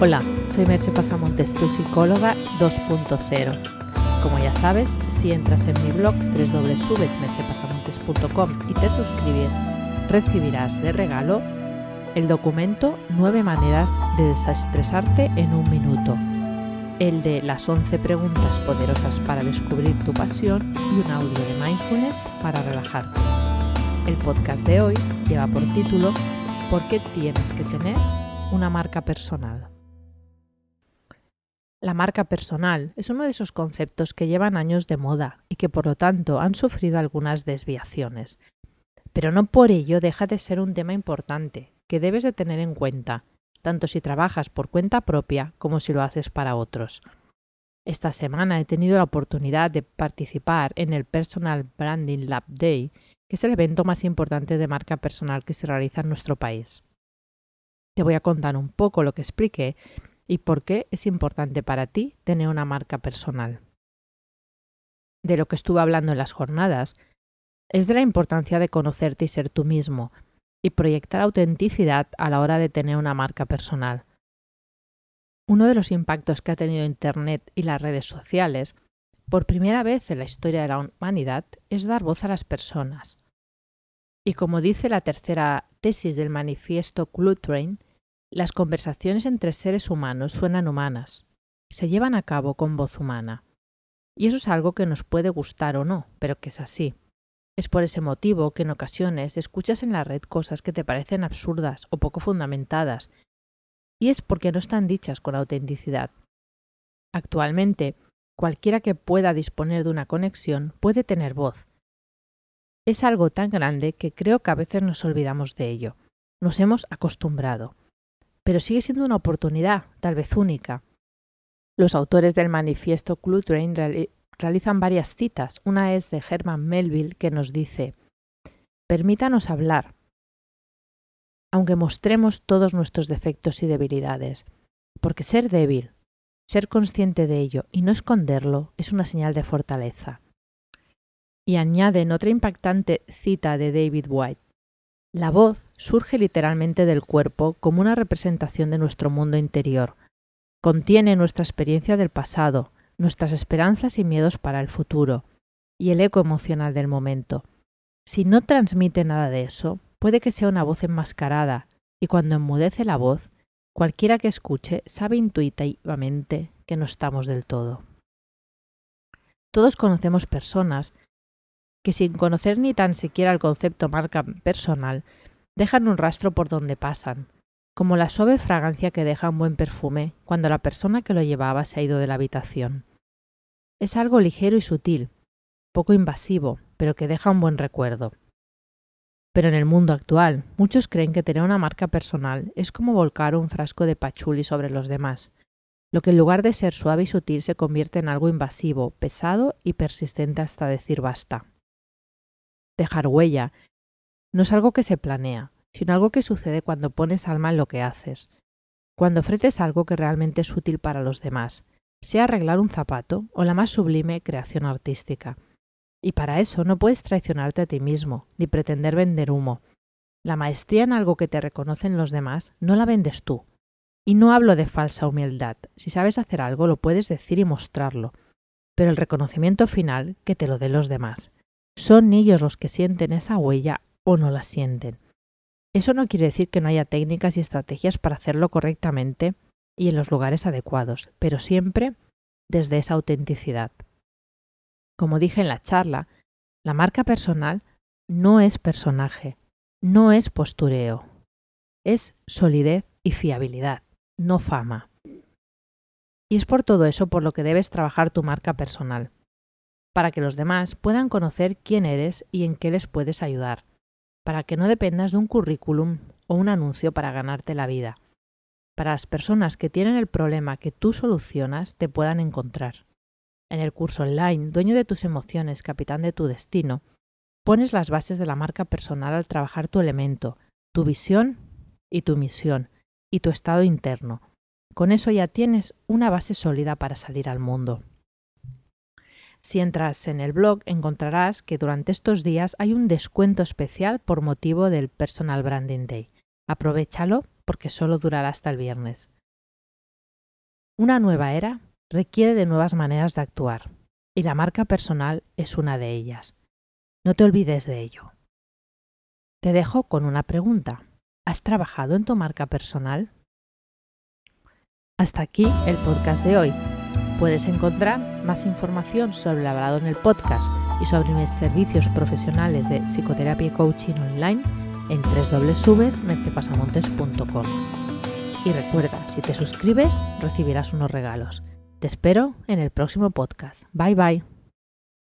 Hola, soy Merche Pasamontes, tu psicóloga 2.0. Como ya sabes, si entras en mi blog www.merchepasamontes.com y te suscribes, recibirás de regalo el documento 9 maneras de desestresarte en un minuto, el de las 11 preguntas poderosas para descubrir tu pasión y un audio de mindfulness para relajarte. El podcast de hoy lleva por título ¿Por qué tienes que tener una marca personal? La marca personal es uno de esos conceptos que llevan años de moda y que por lo tanto han sufrido algunas desviaciones. Pero no por ello deja de ser un tema importante que debes de tener en cuenta, tanto si trabajas por cuenta propia como si lo haces para otros. Esta semana he tenido la oportunidad de participar en el Personal Branding Lab Day, que es el evento más importante de marca personal que se realiza en nuestro país. Te voy a contar un poco lo que expliqué y por qué es importante para ti tener una marca personal. De lo que estuve hablando en las jornadas es de la importancia de conocerte y ser tú mismo y proyectar autenticidad a la hora de tener una marca personal. Uno de los impactos que ha tenido Internet y las redes sociales, por primera vez en la historia de la humanidad, es dar voz a las personas. Y como dice la tercera tesis del manifiesto Clutrain, las conversaciones entre seres humanos suenan humanas, se llevan a cabo con voz humana. Y eso es algo que nos puede gustar o no, pero que es así. Es por ese motivo que en ocasiones escuchas en la red cosas que te parecen absurdas o poco fundamentadas, y es porque no están dichas con autenticidad. Actualmente, cualquiera que pueda disponer de una conexión puede tener voz. Es algo tan grande que creo que a veces nos olvidamos de ello. Nos hemos acostumbrado pero sigue siendo una oportunidad, tal vez única. Los autores del manifiesto Clutrain realizan varias citas. Una es de Herman Melville que nos dice, Permítanos hablar, aunque mostremos todos nuestros defectos y debilidades, porque ser débil, ser consciente de ello y no esconderlo es una señal de fortaleza. Y añade en otra impactante cita de David White, la voz surge literalmente del cuerpo como una representación de nuestro mundo interior. Contiene nuestra experiencia del pasado, nuestras esperanzas y miedos para el futuro, y el eco emocional del momento. Si no transmite nada de eso, puede que sea una voz enmascarada, y cuando enmudece la voz, cualquiera que escuche sabe intuitivamente que no estamos del todo. Todos conocemos personas que sin conocer ni tan siquiera el concepto marca personal, dejan un rastro por donde pasan, como la suave fragancia que deja un buen perfume cuando la persona que lo llevaba se ha ido de la habitación. Es algo ligero y sutil, poco invasivo, pero que deja un buen recuerdo. Pero en el mundo actual, muchos creen que tener una marca personal es como volcar un frasco de pachuli sobre los demás, lo que en lugar de ser suave y sutil se convierte en algo invasivo, pesado y persistente hasta decir basta dejar huella, no es algo que se planea, sino algo que sucede cuando pones alma en lo que haces, cuando ofreces algo que realmente es útil para los demás, sea arreglar un zapato o la más sublime creación artística. Y para eso no puedes traicionarte a ti mismo, ni pretender vender humo. La maestría en algo que te reconocen los demás no la vendes tú. Y no hablo de falsa humildad. Si sabes hacer algo, lo puedes decir y mostrarlo. Pero el reconocimiento final, que te lo den los demás. Son ellos los que sienten esa huella o no la sienten. Eso no quiere decir que no haya técnicas y estrategias para hacerlo correctamente y en los lugares adecuados, pero siempre desde esa autenticidad. Como dije en la charla, la marca personal no es personaje, no es postureo, es solidez y fiabilidad, no fama. Y es por todo eso por lo que debes trabajar tu marca personal para que los demás puedan conocer quién eres y en qué les puedes ayudar, para que no dependas de un currículum o un anuncio para ganarte la vida, para las personas que tienen el problema que tú solucionas te puedan encontrar. En el curso online, Dueño de tus emociones, Capitán de tu destino, pones las bases de la marca personal al trabajar tu elemento, tu visión y tu misión, y tu estado interno. Con eso ya tienes una base sólida para salir al mundo. Si entras en el blog encontrarás que durante estos días hay un descuento especial por motivo del Personal Branding Day. Aprovechalo porque solo durará hasta el viernes. Una nueva era requiere de nuevas maneras de actuar y la marca personal es una de ellas. No te olvides de ello. Te dejo con una pregunta. ¿Has trabajado en tu marca personal? Hasta aquí el podcast de hoy. Puedes encontrar más información sobre el hablado en el podcast y sobre mis servicios profesionales de psicoterapia y coaching online en www.mercepasamontes.com. Y recuerda, si te suscribes, recibirás unos regalos. Te espero en el próximo podcast. Bye bye.